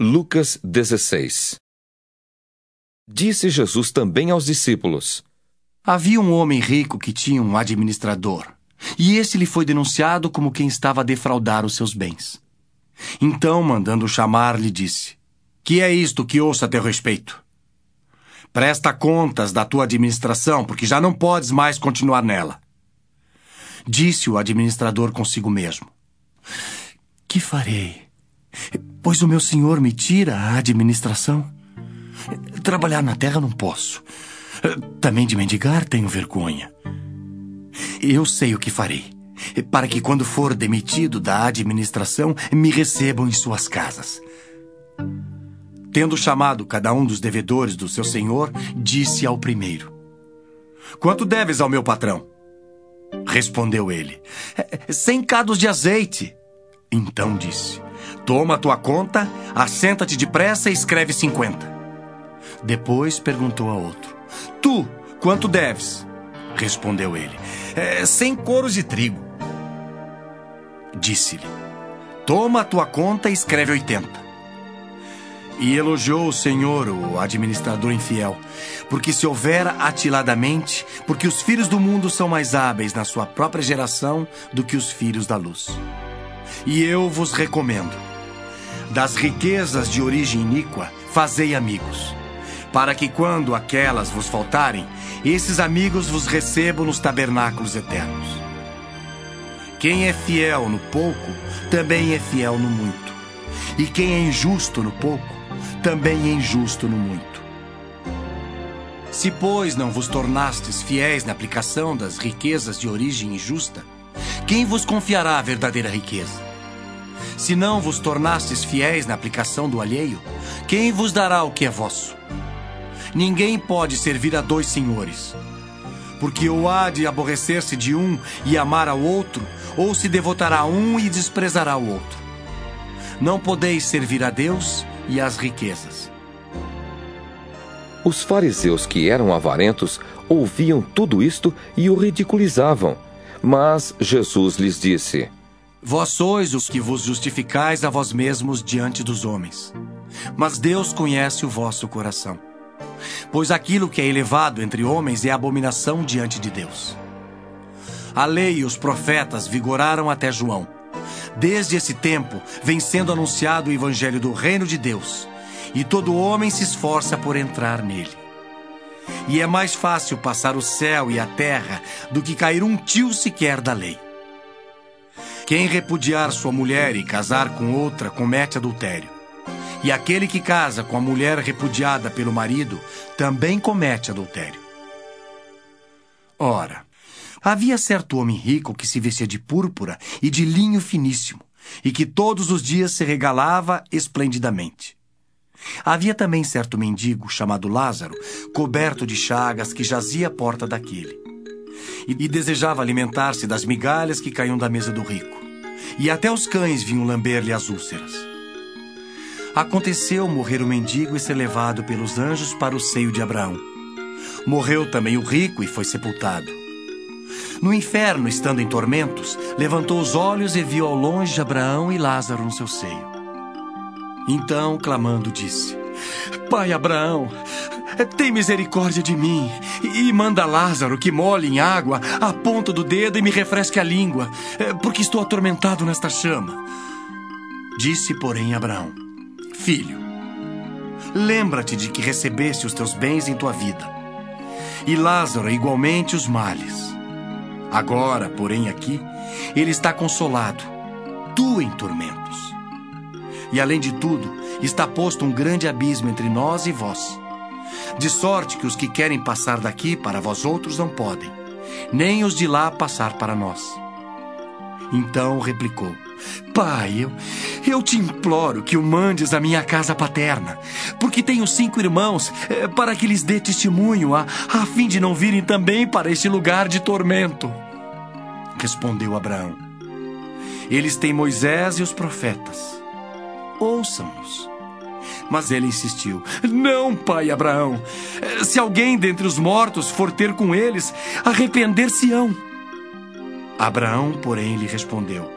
Lucas 16 Disse Jesus também aos discípulos: Havia um homem rico que tinha um administrador, e esse lhe foi denunciado como quem estava a defraudar os seus bens. Então, mandando chamar, lhe disse: Que é isto que ouço a teu respeito? Presta contas da tua administração, porque já não podes mais continuar nela. Disse o administrador consigo mesmo: Que farei? Pois o meu senhor me tira a administração. Trabalhar na terra não posso. Também de mendigar tenho vergonha. Eu sei o que farei, para que quando for demitido da administração, me recebam em suas casas. Tendo chamado cada um dos devedores do seu senhor, disse ao primeiro: Quanto deves ao meu patrão? Respondeu ele: Cem cados de azeite. Então disse: Toma a tua conta, assenta-te depressa e escreve cinquenta. Depois perguntou a outro: Tu, quanto deves? Respondeu ele: é, Cem coros de trigo. Disse-lhe: Toma a tua conta e escreve oitenta. E elogiou o Senhor, o administrador infiel, porque se houvera atiladamente, porque os filhos do mundo são mais hábeis na sua própria geração do que os filhos da luz. E eu vos recomendo: das riquezas de origem iníqua, fazei amigos, para que quando aquelas vos faltarem, esses amigos vos recebam nos tabernáculos eternos. Quem é fiel no pouco, também é fiel no muito. E quem é injusto no pouco, também é injusto no muito. Se, pois, não vos tornastes fiéis na aplicação das riquezas de origem injusta, quem vos confiará a verdadeira riqueza? Se não vos tornastes fiéis na aplicação do alheio, quem vos dará o que é vosso? Ninguém pode servir a dois senhores, porque ou há de aborrecer-se de um e amar ao outro, ou se devotará a um e desprezará o outro. Não podeis servir a Deus e às riquezas. Os fariseus que eram avarentos ouviam tudo isto e o ridiculizavam. Mas Jesus lhes disse: Vós sois os que vos justificais a vós mesmos diante dos homens. Mas Deus conhece o vosso coração. Pois aquilo que é elevado entre homens é abominação diante de Deus. A lei e os profetas vigoraram até João. Desde esse tempo vem sendo anunciado o evangelho do reino de Deus, e todo homem se esforça por entrar nele. E é mais fácil passar o céu e a terra do que cair um tio sequer da lei. Quem repudiar sua mulher e casar com outra comete adultério. E aquele que casa com a mulher repudiada pelo marido também comete adultério. Ora, havia certo homem rico que se vestia de púrpura e de linho finíssimo, e que todos os dias se regalava esplendidamente. Havia também certo mendigo chamado Lázaro, coberto de chagas, que jazia à porta daquele. E, desejava alimentar-se das migalhas que caíam da mesa do rico. E até os cães vinham lamber-lhe as úlceras. Aconteceu morrer o mendigo e ser levado pelos anjos para o seio de Abraão. Morreu também o rico e foi sepultado. No inferno, estando em tormentos, levantou os olhos e viu ao longe Abraão e Lázaro no seu seio. Então, clamando, disse: Pai Abraão, tem misericórdia de mim e manda Lázaro que molhe em água a ponta do dedo e me refresque a língua, porque estou atormentado nesta chama. Disse, porém, Abraão: Filho, lembra-te de que recebeste os teus bens em tua vida, e Lázaro igualmente os males. Agora, porém, aqui, ele está consolado, tu em tormentos. E além de tudo, está posto um grande abismo entre nós e vós. De sorte que os que querem passar daqui para vós outros não podem, nem os de lá passar para nós. Então replicou: Pai, eu, eu te imploro que o mandes à minha casa paterna, porque tenho cinco irmãos, eh, para que lhes dê testemunho, a, a fim de não virem também para este lugar de tormento. Respondeu Abraão: Eles têm Moisés e os profetas. Ouçam-nos. Mas ele insistiu: Não, pai Abraão. Se alguém dentre os mortos for ter com eles, arrepender-se-ão. Abraão, porém, lhe respondeu: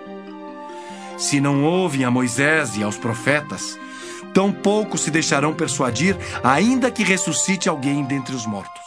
Se não ouvem a Moisés e aos profetas, Tampouco se deixarão persuadir, ainda que ressuscite alguém dentre os mortos.